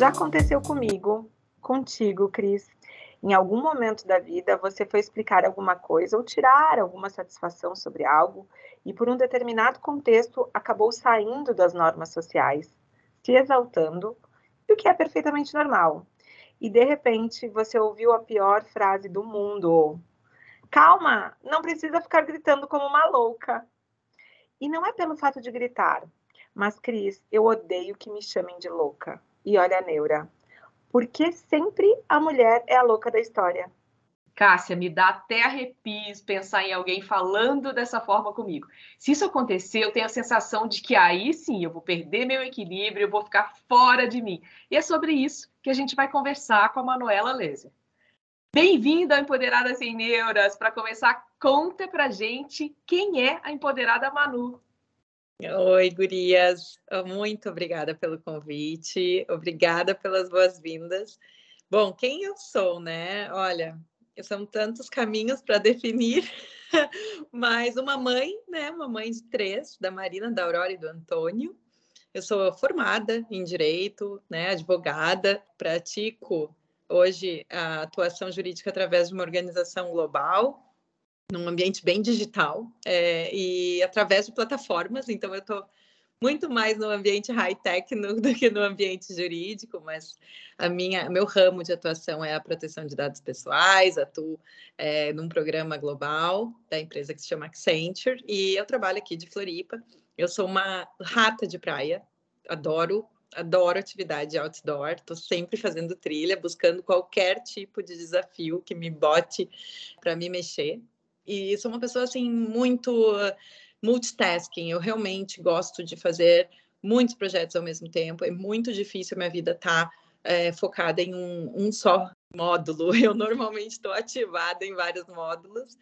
Já aconteceu comigo, contigo, Cris. Em algum momento da vida, você foi explicar alguma coisa ou tirar alguma satisfação sobre algo e, por um determinado contexto, acabou saindo das normas sociais, se exaltando, o que é perfeitamente normal. E, de repente, você ouviu a pior frase do mundo, Calma, não precisa ficar gritando como uma louca. E não é pelo fato de gritar, mas, Cris, eu odeio que me chamem de louca. E olha a neura. Porque sempre a mulher é a louca da história. Cássia, me dá até arrepios pensar em alguém falando dessa forma comigo. Se isso acontecer, eu tenho a sensação de que aí sim eu vou perder meu equilíbrio, eu vou ficar fora de mim. E é sobre isso que a gente vai conversar com a Manuela Leser. Bem-vinda ao Empoderada Sem Neuras. Para começar, conta pra gente quem é a Empoderada Manu. Oi, gurias. Muito obrigada pelo convite. Obrigada pelas boas-vindas. Bom, quem eu sou, né? Olha, são tantos caminhos para definir, mas uma mãe, né? Uma mãe de três, da Marina, da Aurora e do Antônio. Eu sou formada em direito, né? Advogada, pratico hoje a atuação jurídica através de uma organização global, num ambiente bem digital, é, e através de plataformas. Então, eu estou muito mais no ambiente high-tech do que no ambiente jurídico, mas a minha, meu ramo de atuação é a proteção de dados pessoais, atuo é, num programa global da empresa que se chama Accenture, e eu trabalho aqui de Floripa. Eu sou uma rata de praia, adoro adoro atividade outdoor, estou sempre fazendo trilha, buscando qualquer tipo de desafio que me bote para me mexer. E sou uma pessoa assim muito multitasking. Eu realmente gosto de fazer muitos projetos ao mesmo tempo. É muito difícil a minha vida estar tá, é, focada em um, um só módulo. Eu normalmente estou ativada em vários módulos.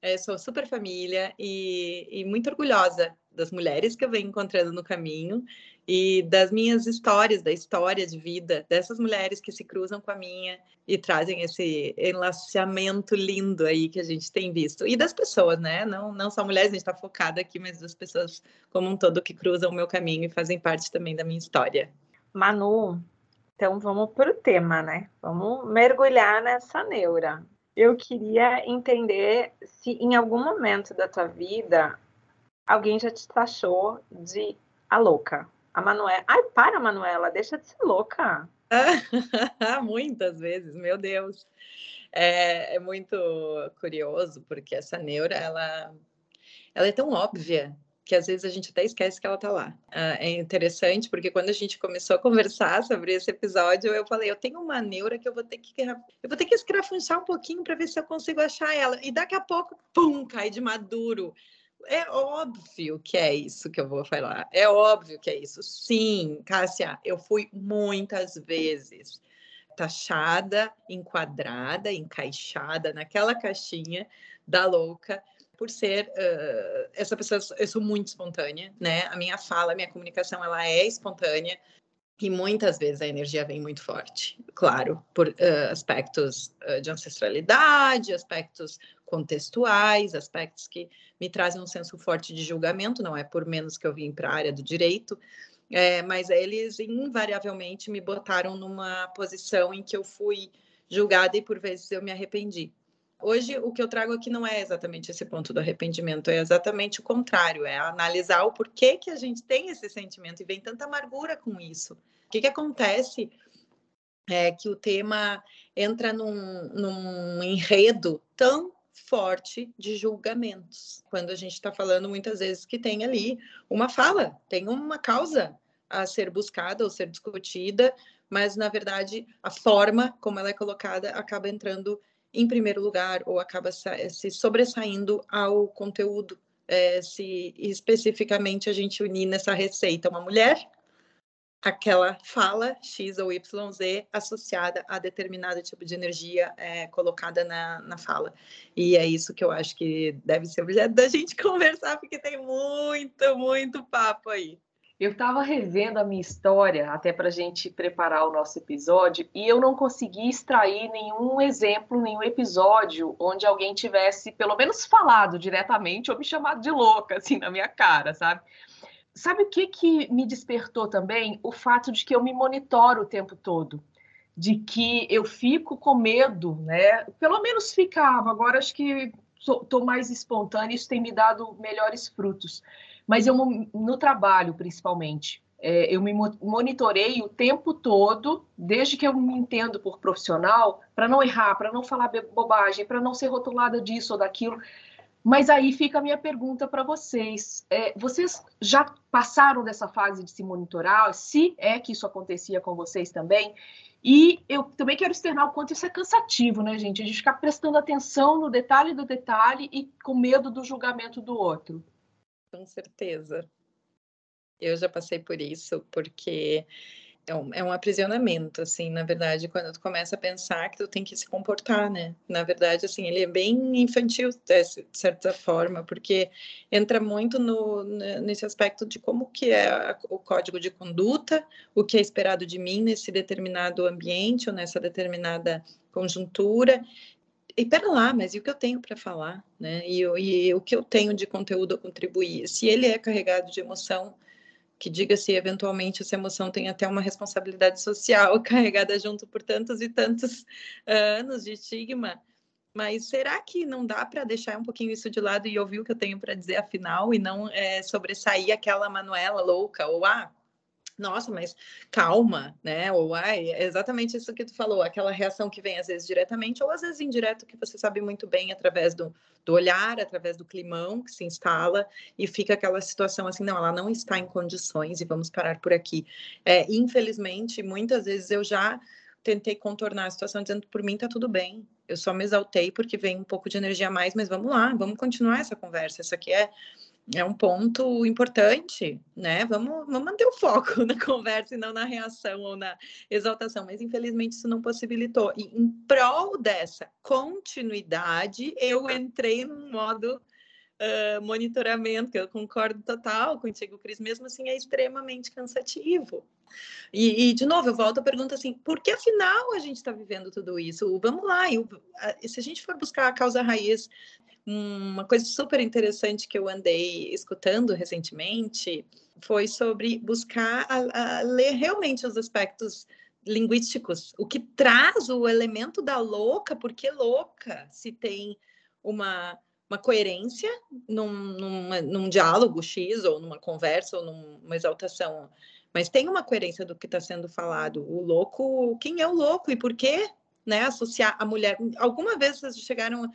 É, sou super família e, e muito orgulhosa das mulheres que eu venho encontrando no caminho e das minhas histórias, da história de vida dessas mulheres que se cruzam com a minha e trazem esse enlaçamento lindo aí que a gente tem visto. E das pessoas, né? Não, não só mulheres, a gente está focada aqui, mas das pessoas como um todo que cruzam o meu caminho e fazem parte também da minha história. Manu, então vamos para o tema, né? Vamos mergulhar nessa neura. Eu queria entender se em algum momento da tua vida alguém já te taxou de a louca. A Manuela. Ai, para, Manuela, deixa de ser louca. Muitas vezes, meu Deus. É, é, muito curioso, porque essa neura, ela, ela é tão óbvia que às vezes a gente até esquece que ela tá lá. Uh, é interessante, porque quando a gente começou a conversar sobre esse episódio, eu falei, eu tenho uma neura que eu vou ter que eu vou ter que escrafunchar um pouquinho para ver se eu consigo achar ela. E daqui a pouco, pum, cai de maduro é óbvio que é isso que eu vou falar. É óbvio que é isso. Sim, Cássia, eu fui muitas vezes taxada, enquadrada, encaixada naquela caixinha da louca por ser uh, essa pessoa. Eu sou muito espontânea, né? A minha fala, a minha comunicação, ela é espontânea. E muitas vezes a energia vem muito forte, claro, por uh, aspectos uh, de ancestralidade, aspectos contextuais, aspectos que me trazem um senso forte de julgamento, não é por menos que eu vim para a área do direito, é, mas eles invariavelmente me botaram numa posição em que eu fui julgada e por vezes eu me arrependi. Hoje, o que eu trago aqui não é exatamente esse ponto do arrependimento, é exatamente o contrário, é analisar o porquê que a gente tem esse sentimento e vem tanta amargura com isso. O que, que acontece é que o tema entra num, num enredo tão forte de julgamentos. Quando a gente está falando muitas vezes que tem ali uma fala, tem uma causa a ser buscada ou ser discutida, mas na verdade a forma como ela é colocada acaba entrando em primeiro lugar ou acaba se sobressaindo ao conteúdo. É, se especificamente a gente unir nessa receita uma mulher, aquela fala X ou YZ associada a determinado tipo de energia é, colocada na, na fala. E é isso que eu acho que deve ser objeto da gente conversar, porque tem muito, muito papo aí. Eu estava revendo a minha história até para a gente preparar o nosso episódio e eu não consegui extrair nenhum exemplo, nenhum episódio onde alguém tivesse pelo menos falado diretamente ou me chamado de louca assim na minha cara, sabe? Sabe o que, que me despertou também? O fato de que eu me monitoro o tempo todo. De que eu fico com medo, né? Pelo menos ficava, agora acho que estou mais espontânea, isso tem me dado melhores frutos. Mas eu, no trabalho, principalmente, é, eu me monitorei o tempo todo, desde que eu me entendo por profissional, para não errar, para não falar bobagem, para não ser rotulada disso ou daquilo. Mas aí fica a minha pergunta para vocês. É, vocês já passaram dessa fase de se monitorar? Se é que isso acontecia com vocês também? E eu também quero externar o quanto isso é cansativo, né, gente? A gente ficar prestando atenção no detalhe do detalhe e com medo do julgamento do outro. Com certeza. Eu já passei por isso, porque é um, é um aprisionamento, assim, na verdade, quando tu começa a pensar que tu tem que se comportar, né? Na verdade, assim, ele é bem infantil, de certa forma, porque entra muito no, nesse aspecto de como que é o código de conduta, o que é esperado de mim nesse determinado ambiente ou nessa determinada conjuntura, e pera lá, mas e o que eu tenho para falar, né? E, e, o que eu tenho de conteúdo a contribuir? Se ele é carregado de emoção, que diga-se eventualmente essa emoção tem até uma responsabilidade social carregada junto por tantos e tantos uh, anos de estigma. Mas será que não dá para deixar um pouquinho isso de lado e ouvir o que eu tenho para dizer afinal e não é, sobressair aquela Manuela louca ou ah, nossa, mas calma, né? Ou ai, é exatamente isso que tu falou, aquela reação que vem às vezes diretamente ou às vezes indireto, que você sabe muito bem através do, do olhar, através do climão que se instala e fica aquela situação assim, não, ela não está em condições e vamos parar por aqui. É, infelizmente, muitas vezes eu já tentei contornar a situação dizendo por mim tá tudo bem. Eu só me exaltei porque vem um pouco de energia a mais, mas vamos lá, vamos continuar essa conversa. Isso aqui é é um ponto importante, né? Vamos, vamos manter o foco na conversa e não na reação ou na exaltação, mas infelizmente isso não possibilitou. E em prol dessa continuidade, eu entrei num modo uh, monitoramento, que eu concordo total contigo, Cris, mesmo assim é extremamente cansativo. E, e, de novo, eu volto à pergunta assim: por que afinal a gente está vivendo tudo isso? Vamos lá, eu, se a gente for buscar a causa raiz uma coisa super interessante que eu andei escutando recentemente foi sobre buscar a, a ler realmente os aspectos linguísticos, o que traz o elemento da louca, porque louca se tem uma, uma coerência num, numa, num diálogo X, ou numa conversa, ou numa exaltação, mas tem uma coerência do que está sendo falado. O louco, quem é o louco e por quê? Né, associar a mulher. Alguma vez vocês chegaram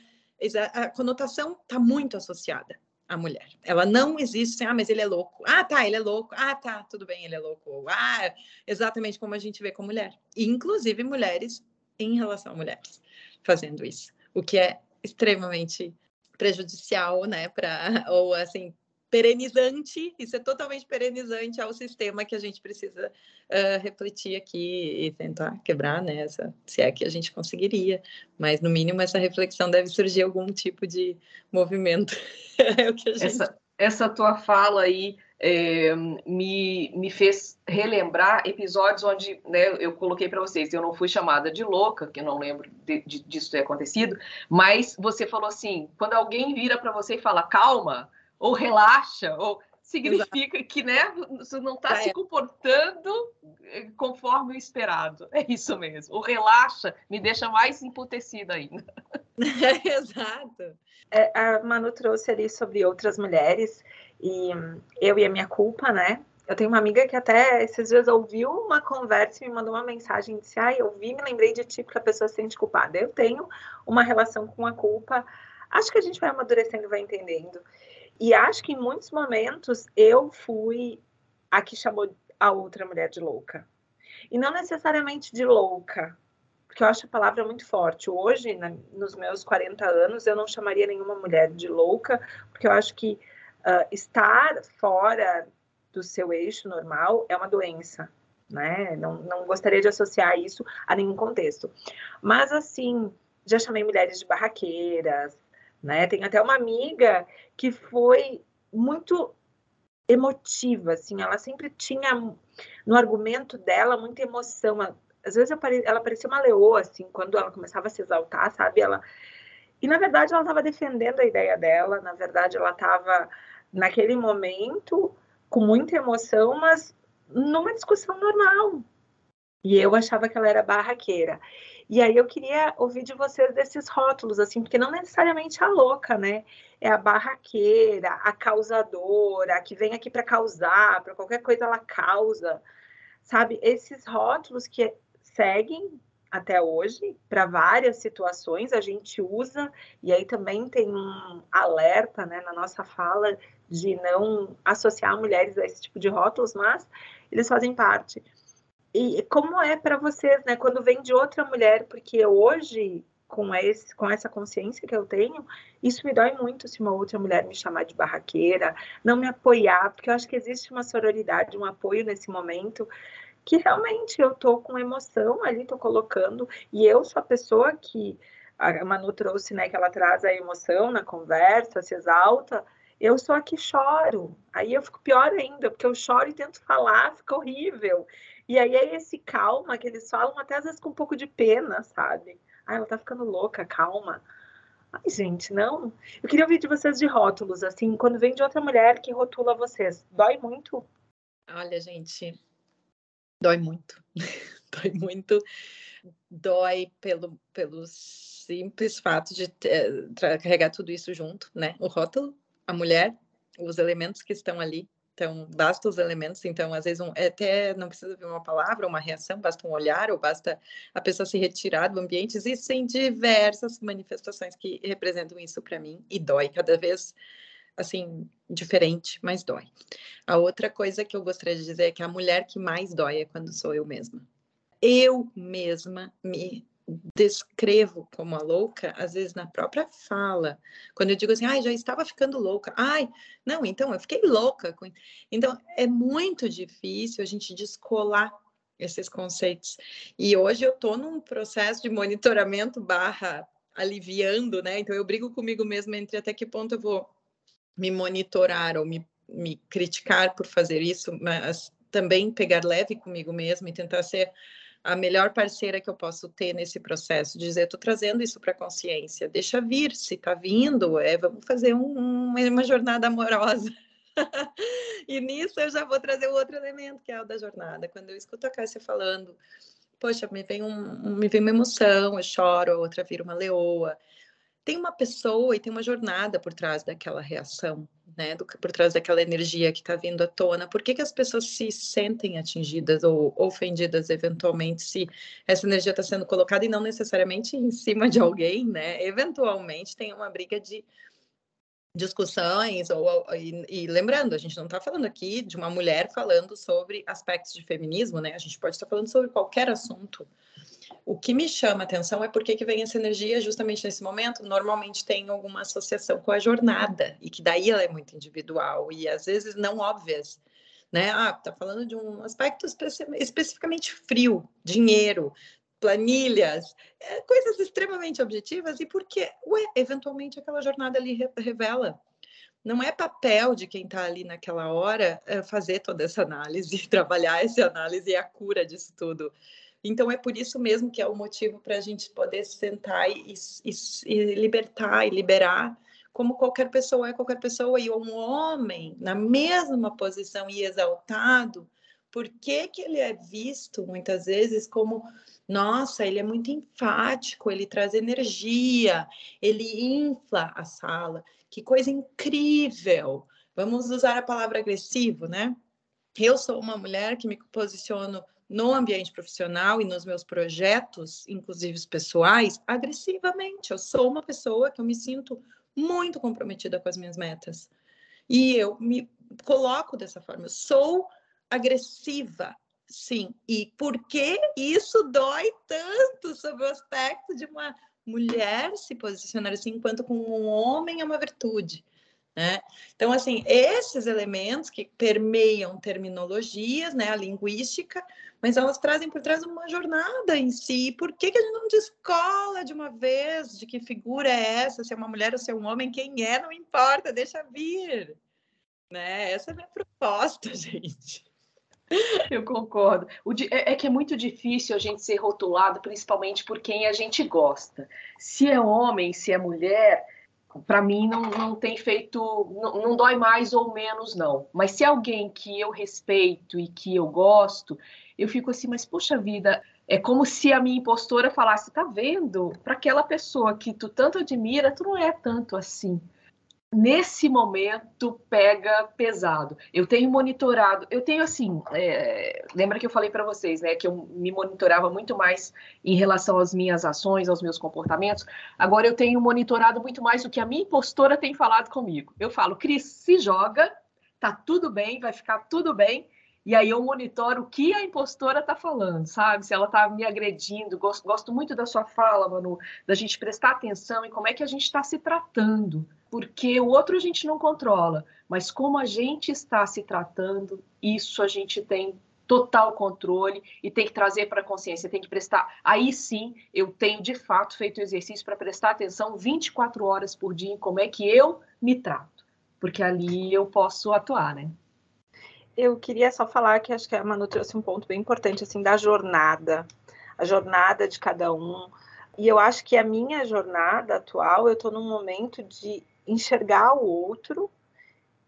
a conotação está muito associada à mulher. Ela não existe sem, ah, mas ele é louco. Ah, tá, ele é louco. Ah, tá, tudo bem, ele é louco. Ah, exatamente como a gente vê com mulher. Inclusive, mulheres em relação a mulheres fazendo isso. O que é extremamente prejudicial, né, para ou assim perenizante, isso é totalmente perenizante ao sistema que a gente precisa uh, refletir aqui e tentar quebrar, né, essa, se é que a gente conseguiria, mas no mínimo essa reflexão deve surgir algum tipo de movimento. é o que a gente... essa, essa tua fala aí é, me, me fez relembrar episódios onde né, eu coloquei para vocês, eu não fui chamada de louca, que eu não lembro de, de, disso ter acontecido, mas você falou assim, quando alguém vira para você e fala calma, ou relaxa, ou significa Exato. que né, você não está é. se comportando eh, conforme o esperado. É isso mesmo. O relaxa me deixa mais emputecida ainda. Exato. É, a Manu trouxe ali sobre outras mulheres e eu e a minha culpa, né? Eu tenho uma amiga que até esses dias ouviu uma conversa e me mandou uma mensagem e disse: Ah, eu vi, me lembrei de ti porque a pessoa se sente culpada. Eu tenho uma relação com a culpa. Acho que a gente vai amadurecendo e vai entendendo. E acho que em muitos momentos eu fui a que chamou a outra mulher de louca. E não necessariamente de louca, porque eu acho a palavra muito forte. Hoje, na, nos meus 40 anos, eu não chamaria nenhuma mulher de louca, porque eu acho que uh, estar fora do seu eixo normal é uma doença. Né? Não, não gostaria de associar isso a nenhum contexto. Mas, assim, já chamei mulheres de barraqueiras, né? Tem até uma amiga que foi muito emotiva, assim, ela sempre tinha no argumento dela muita emoção. Às vezes ela parecia uma leoa, assim, quando ela começava a se exaltar, sabe? Ela e na verdade ela estava defendendo a ideia dela, na verdade ela estava naquele momento com muita emoção, mas numa discussão normal. E eu achava que ela era barraqueira. E aí eu queria ouvir de vocês desses rótulos, assim, porque não necessariamente a louca, né? É a barraqueira, a causadora, a que vem aqui para causar, para qualquer coisa ela causa, sabe? Esses rótulos que seguem até hoje para várias situações a gente usa e aí também tem um alerta né, na nossa fala de não associar mulheres a esse tipo de rótulos, mas eles fazem parte. E como é para vocês, né, quando vem de outra mulher, porque hoje com esse com essa consciência que eu tenho, isso me dói muito se uma outra mulher me chamar de barraqueira, não me apoiar, porque eu acho que existe uma sororidade, um apoio nesse momento que realmente eu tô com emoção ali, tô colocando, e eu sou a pessoa que a Manu trouxe, né, que ela traz a emoção na conversa, se exalta, eu sou a que choro. Aí eu fico pior ainda, porque eu choro e tento falar, fica horrível. E aí é esse calma que eles falam, até às vezes com um pouco de pena, sabe? Ah, ela tá ficando louca, calma. Ai, gente, não. Eu queria ouvir de vocês de rótulos, assim, quando vem de outra mulher que rotula vocês. Dói muito? Olha, gente, Dói muito, dói muito, dói pelo, pelo simples fato de ter, carregar tudo isso junto, né? O rótulo, a mulher, os elementos que estão ali. Então, basta os elementos, então, às vezes, um, é até não precisa ver uma palavra, uma reação, basta um olhar, ou basta a pessoa se retirar do ambiente. Existem diversas manifestações que representam isso para mim, e dói cada vez assim, diferente, mas dói. A outra coisa que eu gostaria de dizer é que a mulher que mais dói é quando sou eu mesma. Eu mesma me descrevo como a louca, às vezes na própria fala. Quando eu digo assim, ai, já estava ficando louca. Ai, não, então eu fiquei louca. Então é muito difícil a gente descolar esses conceitos. E hoje eu estou num processo de monitoramento barra aliviando, né? Então eu brigo comigo mesma entre até que ponto eu vou me monitorar ou me, me criticar por fazer isso, mas também pegar leve comigo mesmo e tentar ser a melhor parceira que eu posso ter nesse processo, dizer, estou trazendo isso para a consciência, deixa vir, se está vindo, é, vamos fazer um, uma jornada amorosa. e nisso eu já vou trazer o outro elemento, que é o da jornada. Quando eu escuto a Cássia falando, poxa, me vem, um, me vem uma emoção, eu choro, a outra vira uma leoa tem uma pessoa e tem uma jornada por trás daquela reação, né? Do, por trás daquela energia que está vindo à tona. Por que, que as pessoas se sentem atingidas ou ofendidas eventualmente se essa energia está sendo colocada e não necessariamente em cima de alguém, né? Eventualmente tem uma briga de discussões ou e, e, lembrando a gente não está falando aqui de uma mulher falando sobre aspectos de feminismo né a gente pode estar falando sobre qualquer assunto o que me chama atenção é porque que vem essa energia justamente nesse momento. Normalmente tem alguma associação com a jornada e que daí ela é muito individual e às vezes não óbvias, né? Ah, tá falando de um aspecto especi especificamente frio, dinheiro, planilhas, é, coisas extremamente objetivas e porque, ué, eventualmente aquela jornada ali re revela. Não é papel de quem está ali naquela hora é, fazer toda essa análise, trabalhar essa análise e a cura disso tudo. Então, é por isso mesmo que é o motivo para a gente poder sentar e, e, e, libertar e liberar, como qualquer pessoa é qualquer pessoa, e um homem na mesma posição e exaltado, por que, que ele é visto muitas vezes como, nossa, ele é muito enfático, ele traz energia, ele infla a sala, que coisa incrível! Vamos usar a palavra agressivo, né? Eu sou uma mulher que me posiciono no ambiente profissional e nos meus projetos, inclusive pessoais, agressivamente. Eu sou uma pessoa que eu me sinto muito comprometida com as minhas metas. E eu me coloco dessa forma. Eu sou agressiva, sim. E por que isso dói tanto sobre o aspecto de uma mulher se posicionar assim, enquanto com um homem é uma virtude? Né? Então, assim, esses elementos que permeiam terminologias, né, a linguística, mas elas trazem por trás uma jornada em si. Por que, que a gente não descola de uma vez de que figura é essa, se é uma mulher ou se é um homem, quem é, não importa, deixa vir. Né? Essa é a minha proposta, gente. Eu concordo. É, é que é muito difícil a gente ser rotulado, principalmente por quem a gente gosta. Se é homem, se é mulher, para mim não, não tem feito, não, não, dói mais ou menos, não. Mas se alguém que eu respeito e que eu gosto, eu fico assim, mas puxa vida, é como se a minha impostora falasse, tá vendo? Para aquela pessoa que tu tanto admira, tu não é tanto assim nesse momento pega pesado. Eu tenho monitorado, eu tenho assim, é, lembra que eu falei para vocês, né, que eu me monitorava muito mais em relação às minhas ações, aos meus comportamentos. Agora eu tenho monitorado muito mais o que a minha impostora tem falado comigo. Eu falo, Cris, se joga, tá tudo bem, vai ficar tudo bem. E aí eu monitoro o que a impostora está falando, sabe? Se ela está me agredindo. Gosto, gosto muito da sua fala, Manu, da gente prestar atenção em como é que a gente está se tratando porque o outro a gente não controla, mas como a gente está se tratando, isso a gente tem total controle e tem que trazer para a consciência, tem que prestar. Aí sim, eu tenho de fato feito exercício para prestar atenção 24 horas por dia em como é que eu me trato, porque ali eu posso atuar, né? Eu queria só falar que acho que a Manu trouxe um ponto bem importante assim da jornada, a jornada de cada um. E eu acho que a minha jornada atual, eu estou num momento de enxergar o outro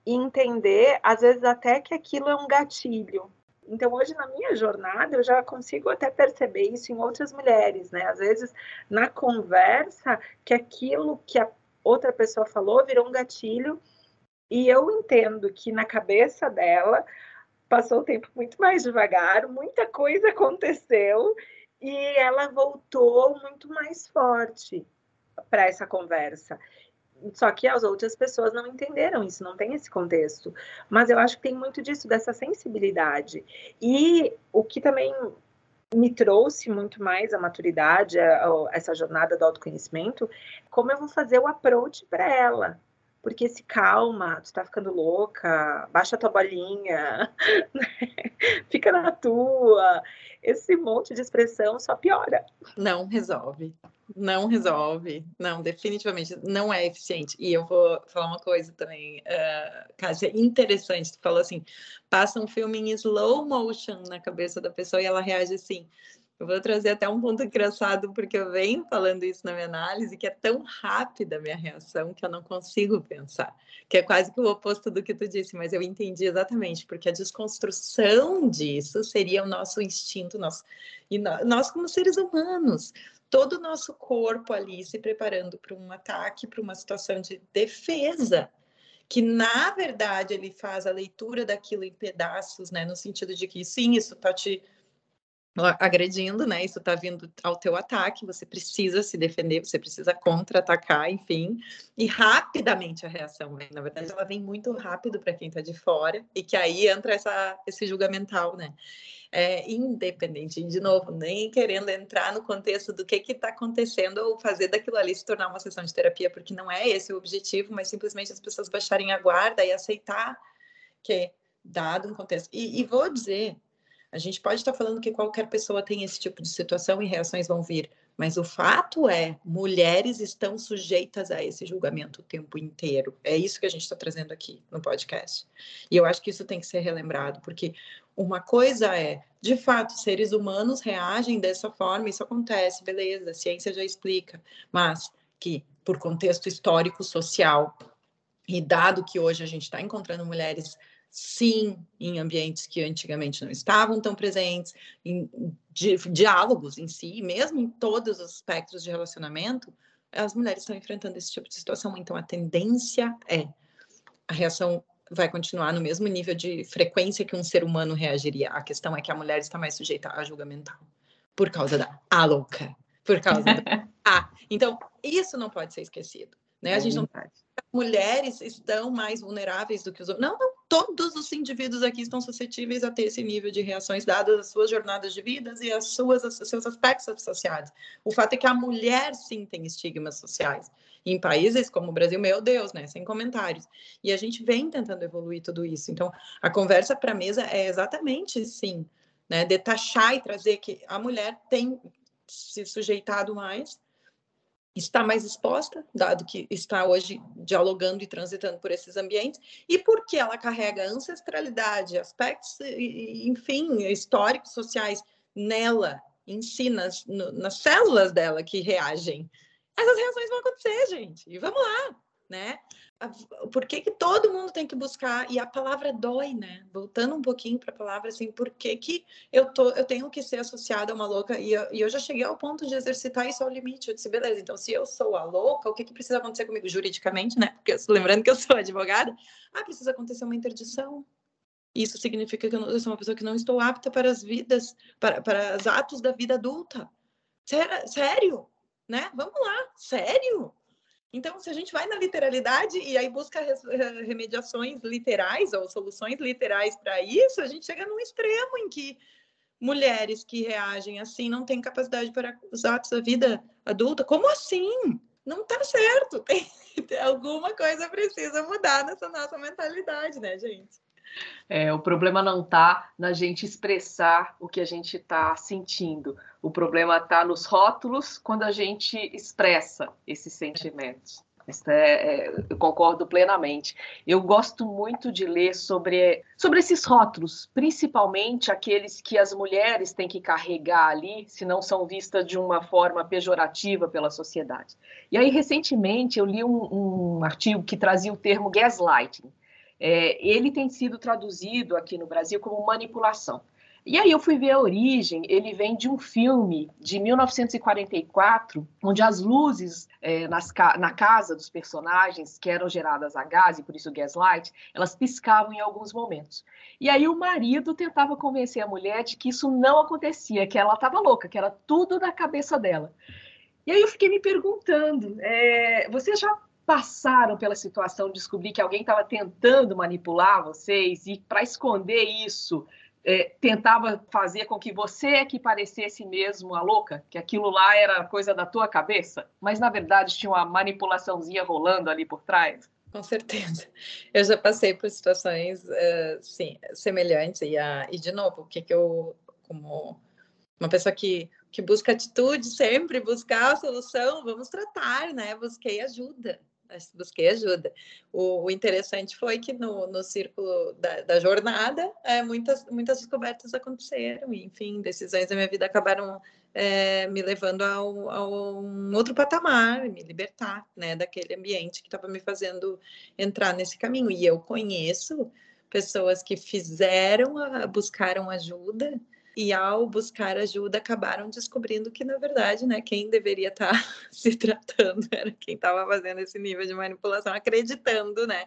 e entender, às vezes, até que aquilo é um gatilho. Então, hoje, na minha jornada, eu já consigo até perceber isso em outras mulheres, né? Às vezes, na conversa, que aquilo que a outra pessoa falou virou um gatilho, e eu entendo que na cabeça dela passou o tempo muito mais devagar, muita coisa aconteceu, e ela voltou muito mais forte para essa conversa. Só que as outras pessoas não entenderam isso, não tem esse contexto. Mas eu acho que tem muito disso, dessa sensibilidade. E o que também me trouxe muito mais a maturidade, a, a, essa jornada do autoconhecimento, como eu vou fazer o approach para ela. Porque se calma, tu tá ficando louca, baixa tua bolinha, fica na tua. Esse monte de expressão só piora. Não resolve não resolve, não, definitivamente não é eficiente. E eu vou falar uma coisa também, uh, interessante. Tu falou assim: passa um filme em slow motion na cabeça da pessoa e ela reage assim. Eu vou trazer até um ponto engraçado, porque eu venho falando isso na minha análise, que é tão rápida a minha reação que eu não consigo pensar. Que é quase que o oposto do que tu disse, mas eu entendi exatamente, porque a desconstrução disso seria o nosso instinto, nosso, e nós como seres humanos todo o nosso corpo ali se preparando para um ataque, para uma situação de defesa, que na verdade ele faz a leitura daquilo em pedaços, né, no sentido de que sim, isso está te agredindo, né? Isso está vindo ao teu ataque, você precisa se defender, você precisa contra-atacar, enfim. E rapidamente a reação vem. Na verdade, ela vem muito rápido para quem está de fora, e que aí entra essa, esse julgamental, né? É, independente, de novo, nem querendo entrar no contexto do que está acontecendo ou fazer daquilo ali se tornar uma sessão de terapia, porque não é esse o objetivo, mas simplesmente as pessoas baixarem a guarda e aceitar que, dado um contexto. E, e vou dizer, a gente pode estar falando que qualquer pessoa tem esse tipo de situação e reações vão vir, mas o fato é, mulheres estão sujeitas a esse julgamento o tempo inteiro. É isso que a gente está trazendo aqui no podcast. E eu acho que isso tem que ser relembrado, porque uma coisa é, de fato, seres humanos reagem dessa forma, isso acontece, beleza, a ciência já explica, mas que por contexto histórico, social, e dado que hoje a gente está encontrando mulheres sim em ambientes que antigamente não estavam tão presentes, em di diálogos em si, mesmo em todos os espectros de relacionamento, as mulheres estão enfrentando esse tipo de situação. Então, a tendência é a reação vai continuar no mesmo nível de frequência que um ser humano reagiria. A questão é que a mulher está mais sujeita a julgamento por causa da a louca, por causa da a. Então, isso não pode ser esquecido. Né? A gente não mulheres estão mais vulneráveis do que os homens. Não, não, todos os indivíduos aqui estão suscetíveis a ter esse nível de reações dadas as suas jornadas de vidas e as suas seus aspectos associados. O fato é que a mulher sim tem estigmas sociais. Em países como o Brasil, meu Deus, né, sem comentários. E a gente vem tentando evoluir tudo isso. Então, a conversa para a mesa é exatamente sim, né, detachar e trazer que a mulher tem se sujeitado mais está mais exposta, dado que está hoje dialogando e transitando por esses ambientes, e porque ela carrega ancestralidade, aspectos, enfim, históricos, sociais nela, ensina nas, nas células dela que reagem. Essas reações vão acontecer, gente, e vamos lá. Né? Por que, que todo mundo tem que buscar? E a palavra dói, né? Voltando um pouquinho para a palavra, assim, por que, que eu, tô, eu tenho que ser associada a uma louca? E eu, e eu já cheguei ao ponto de exercitar isso ao limite. Eu disse, beleza, então se eu sou a louca, o que, que precisa acontecer comigo juridicamente, né? Porque lembrando que eu sou advogada, ah, precisa acontecer uma interdição. Isso significa que eu sou uma pessoa que não estou apta para as vidas, para, para os atos da vida adulta. Sério? Né? Vamos lá, sério? Então, se a gente vai na literalidade e aí busca remediações literais ou soluções literais para isso, a gente chega num extremo em que mulheres que reagem assim não têm capacidade para os atos da vida adulta. Como assim? Não está certo. Tem, alguma coisa precisa mudar nessa nossa mentalidade, né, gente? É, o problema não está na gente expressar o que a gente está sentindo. O problema está nos rótulos quando a gente expressa esses sentimentos. É, é, eu concordo plenamente. Eu gosto muito de ler sobre, sobre esses rótulos, principalmente aqueles que as mulheres têm que carregar ali, se não são vistas de uma forma pejorativa pela sociedade. E aí, recentemente, eu li um, um artigo que trazia o termo gaslighting é, ele tem sido traduzido aqui no Brasil como manipulação. E aí eu fui ver a origem, ele vem de um filme de 1944, onde as luzes é, nas, na casa dos personagens, que eram geradas a gás, e por isso gaslight, elas piscavam em alguns momentos. E aí o marido tentava convencer a mulher de que isso não acontecia, que ela estava louca, que era tudo na cabeça dela. E aí eu fiquei me perguntando, é, você já passaram pela situação de descobrir que alguém estava tentando manipular vocês e para esconder isso é, tentava fazer com que você é que parecesse mesmo a louca, que aquilo lá era coisa da tua cabeça, mas na verdade tinha uma manipulaçãozinha rolando ali por trás. Com certeza. Eu já passei por situações uh, sim, semelhantes e, e de novo, o que, que eu, como uma pessoa que, que busca atitude, sempre buscar a solução, vamos tratar, né? Busquei ajuda busquei ajuda. O, o, interessante foi que no, no círculo da, da jornada, é, muitas, muitas descobertas aconteceram, enfim, decisões da minha vida acabaram é, me levando a um outro patamar, me libertar né, daquele ambiente que estava me fazendo entrar nesse caminho. E eu conheço pessoas que fizeram, buscaram ajuda e ao buscar ajuda acabaram descobrindo que na verdade, né, quem deveria estar tá se tratando era quem estava fazendo esse nível de manipulação, acreditando, né,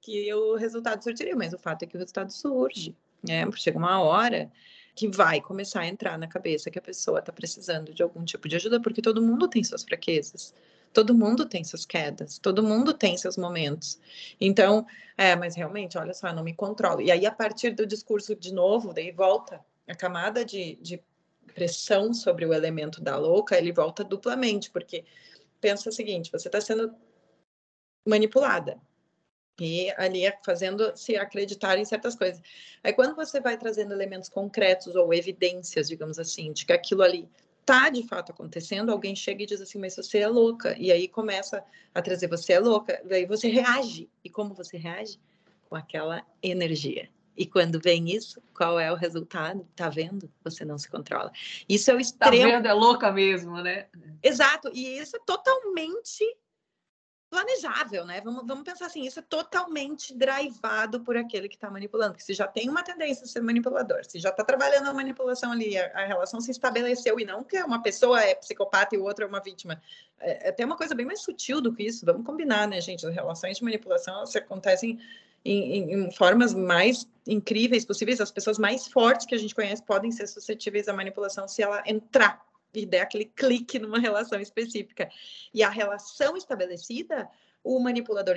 que o resultado surgiria, mas o fato é que o resultado surge, né? Chega uma hora que vai começar a entrar na cabeça que a pessoa está precisando de algum tipo de ajuda, porque todo mundo tem suas fraquezas. Todo mundo tem suas quedas, todo mundo tem seus momentos. Então, é, mas realmente, olha só, eu não me controlo. E aí, a partir do discurso de novo, daí volta a camada de, de pressão sobre o elemento da louca, ele volta duplamente, porque pensa o seguinte, você está sendo manipulada e ali é fazendo se acreditar em certas coisas. Aí quando você vai trazendo elementos concretos ou evidências, digamos assim, de que aquilo ali está de fato acontecendo, alguém chega e diz assim, mas você é louca, e aí começa a trazer você é louca, daí você reage, e como você reage? Com aquela energia. E quando vem isso, qual é o resultado? Tá vendo? Você não se controla. Isso é o extremo. Tá vendo? É louca mesmo, né? Exato. E isso é totalmente planejável, né? Vamos, vamos pensar assim, isso é totalmente drivado por aquele que está manipulando. Porque se já tem uma tendência a ser manipulador, se já está trabalhando a manipulação ali, a, a, relação se estabeleceu e não que uma pessoa é psicopata e o outro é uma vítima. É, é até uma coisa bem mais sutil do que isso. Vamos combinar, né, gente? As relações de manipulação elas acontecem em, em, formas mais incríveis possíveis. As pessoas mais fortes que a gente conhece podem ser suscetíveis à manipulação se ela entrar e der aquele clique numa relação específica. E a relação estabelecida, o manipulador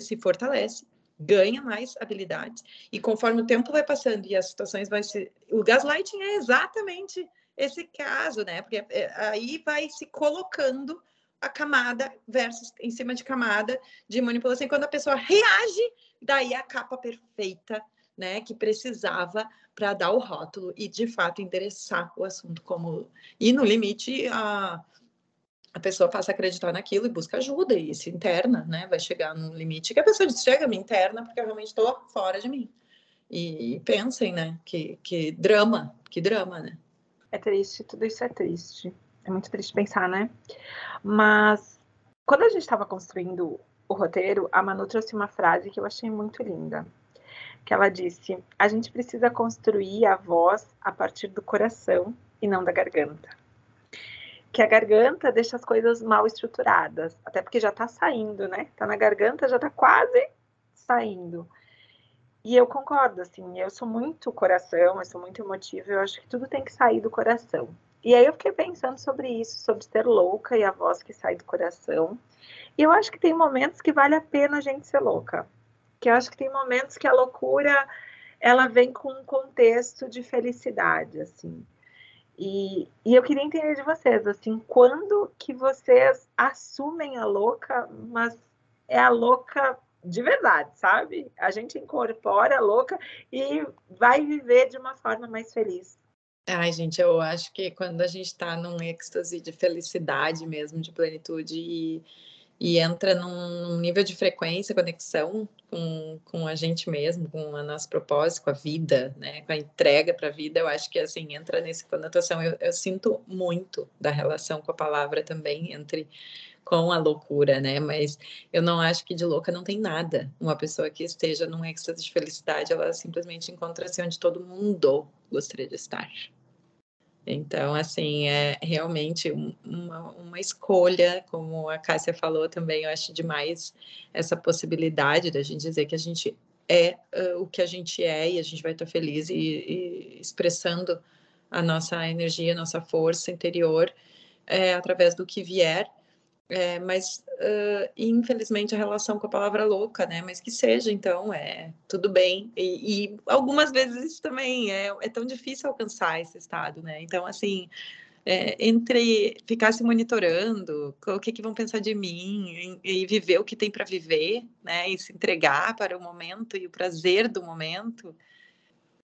se fortalece, ganha mais habilidades, e conforme o tempo vai passando e as situações vão se. O gaslighting é exatamente esse caso, né? Porque é, aí vai se colocando a camada versus em cima de camada de manipulação. E quando a pessoa reage, daí a capa perfeita, né, que precisava para dar o rótulo e de fato endereçar o assunto como e no limite a a pessoa passa a acreditar naquilo e busca ajuda e se interna, né? Vai chegar num limite que a pessoa diz, chega, me interna porque eu realmente estou fora de mim. E, e pensem, né? Que, que drama, que drama, né? É triste, tudo isso é triste. É muito triste pensar, né? Mas quando a gente estava construindo o roteiro, a Manu trouxe uma frase que eu achei muito linda. Que ela disse: a gente precisa construir a voz a partir do coração e não da garganta. Que a garganta deixa as coisas mal estruturadas, até porque já tá saindo, né? Tá na garganta, já tá quase saindo. E eu concordo, assim, eu sou muito coração, eu sou muito emotiva, eu acho que tudo tem que sair do coração. E aí eu fiquei pensando sobre isso, sobre ser louca e a voz que sai do coração. E eu acho que tem momentos que vale a pena a gente ser louca. Que eu acho que tem momentos que a loucura ela vem com um contexto de felicidade, assim. E, e eu queria entender de vocês, assim, quando que vocês assumem a louca, mas é a louca de verdade, sabe? A gente incorpora a louca e vai viver de uma forma mais feliz. Ai, gente, eu acho que quando a gente está num êxtase de felicidade mesmo, de plenitude e, e entra num nível de frequência, conexão com, com a gente mesmo, com o nosso propósito, com a vida, né, com a entrega para a vida, eu acho que assim entra nessa conotação. Eu, eu sinto muito da relação com a palavra também entre com a loucura, né? Mas eu não acho que de louca não tem nada. Uma pessoa que esteja num êxtase de felicidade, ela simplesmente encontra-se onde todo mundo gostaria de estar. Então, assim, é realmente uma, uma escolha, como a Cássia falou também, eu acho demais essa possibilidade da gente dizer que a gente é uh, o que a gente é e a gente vai estar feliz e, e expressando a nossa energia, a nossa força interior é, através do que vier é, mas uh, infelizmente a relação com a palavra louca, né? Mas que seja, então, é tudo bem. E, e algumas vezes isso também é, é, tão difícil alcançar esse estado, né? Então, assim, é, entre ficar se monitorando, o que, que vão pensar de mim, e, e viver o que tem para viver, né? E se entregar para o momento e o prazer do momento,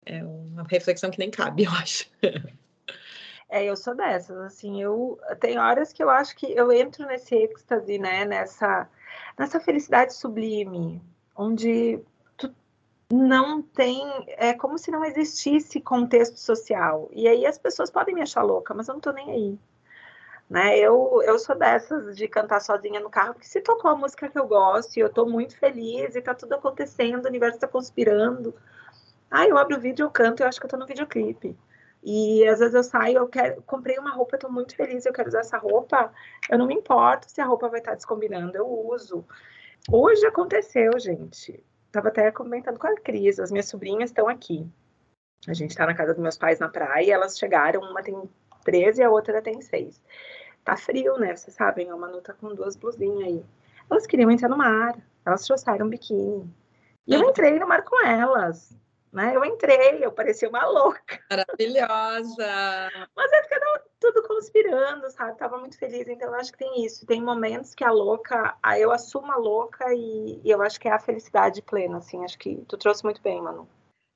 é uma reflexão que nem cabe, eu acho. É, eu sou dessas, assim, eu tem horas que eu acho que eu entro nesse êxtase, né, nessa nessa felicidade sublime, onde tu não tem, é como se não existisse contexto social. E aí as pessoas podem me achar louca, mas eu não tô nem aí. Né? Eu, eu sou dessas de cantar sozinha no carro, porque se tocou a música que eu gosto e eu tô muito feliz e tá tudo acontecendo, o universo tá conspirando. Ah, eu abro o vídeo, eu canto, eu acho que eu tô no videoclipe. E às vezes eu saio, eu quero, comprei uma roupa, estou muito feliz, eu quero usar essa roupa. Eu não me importo se a roupa vai estar descombinando, eu uso. Hoje aconteceu, gente. Tava até comentando com a Cris, as minhas sobrinhas estão aqui. A gente está na casa dos meus pais na praia, elas chegaram, uma tem 13 e a outra tem 6. Tá frio, né? Vocês sabem, a Manu tá com duas blusinhas aí. Elas queriam entrar no mar, elas trouxeram um biquíni. E eu entrei no mar com elas né? Eu entrei, eu parecia uma louca. Maravilhosa! Mas é ficando tudo conspirando, sabe? Tava muito feliz, então eu acho que tem isso. Tem momentos que a louca, eu assumo a louca e, e eu acho que é a felicidade plena, assim. Acho que tu trouxe muito bem, Manu.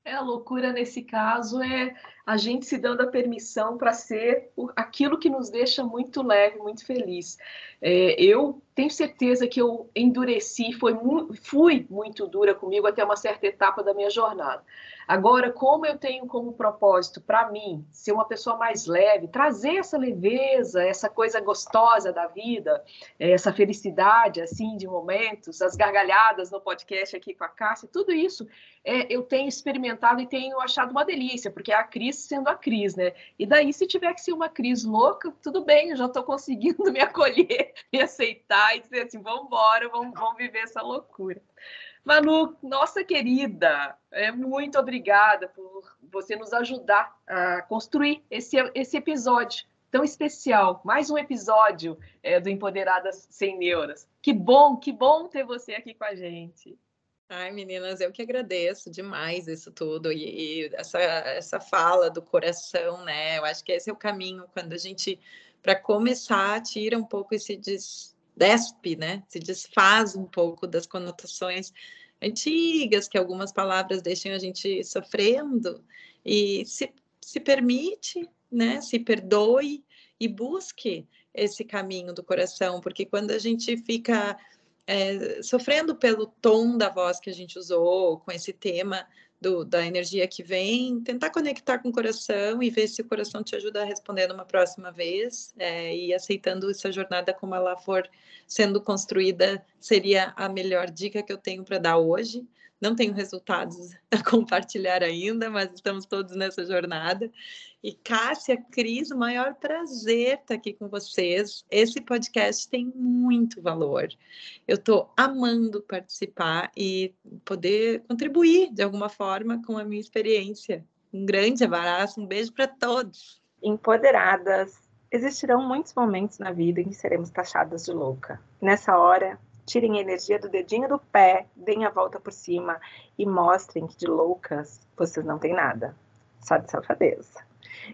É, a loucura nesse caso é a gente se dando a permissão para ser aquilo que nos deixa muito leve, muito feliz. É, eu tenho certeza que eu endureci, foi fui muito dura comigo até uma certa etapa da minha jornada. Agora, como eu tenho como propósito para mim ser uma pessoa mais leve, trazer essa leveza, essa coisa gostosa da vida, essa felicidade assim de momentos, as gargalhadas no podcast aqui com a Cássia, tudo isso é, eu tenho experimentado e tenho achado uma delícia, porque é a Cris sendo a Cris, né? E daí, se tiver que ser uma Cris louca, tudo bem, eu já estou conseguindo me acolher, me aceitar e dizer assim, vamos embora, vamos, vamos viver essa loucura. Manu, nossa querida, é, muito obrigada por você nos ajudar a construir esse, esse episódio tão especial. Mais um episódio é, do Empoderadas Sem Neuras. Que bom, que bom ter você aqui com a gente. Ai, meninas, eu que agradeço demais isso tudo e, e, essa, essa fala do coração, né? Eu acho que esse é o caminho quando a gente, para começar, tira um pouco esse des, despe, né? Se desfaz um pouco das conotações antigas, que algumas palavras deixam a gente sofrendo, e se, se permite, né, se perdoe e busque esse caminho do coração, porque quando a gente fica é, sofrendo pelo tom da voz que a gente usou, com esse tema do, da energia que vem, tentar conectar com o coração e ver se o coração te ajuda a responder numa próxima vez é, e aceitando essa jornada como ela for sendo construída seria a melhor dica que eu tenho para dar hoje. Não tenho resultados a compartilhar ainda, mas estamos todos nessa jornada. E Cássia, Cris, o maior prazer estar aqui com vocês. Esse podcast tem muito valor. Eu estou amando participar e poder contribuir de alguma forma com a minha experiência. Um grande abraço, um beijo para todos. Empoderadas, existirão muitos momentos na vida em que seremos taxadas de louca. Nessa hora, tirem a energia do dedinho do pé, deem a volta por cima e mostrem que de loucas vocês não têm nada, só de safadeza.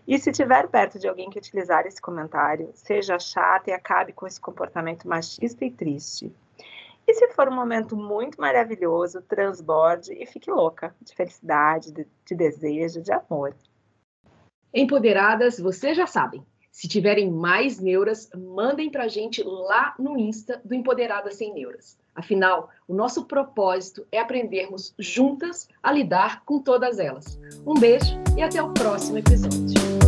E se tiver perto de alguém que utilizar esse comentário, seja chata e acabe com esse comportamento machista e triste. E se for um momento muito maravilhoso, transborde e fique louca de felicidade, de, de desejo, de amor. Empoderadas, vocês já sabem. Se tiverem mais neuras, mandem para a gente lá no Insta do Empoderada Sem Neuras. Afinal, o nosso propósito é aprendermos juntas a lidar com todas elas. Um beijo e até o próximo episódio.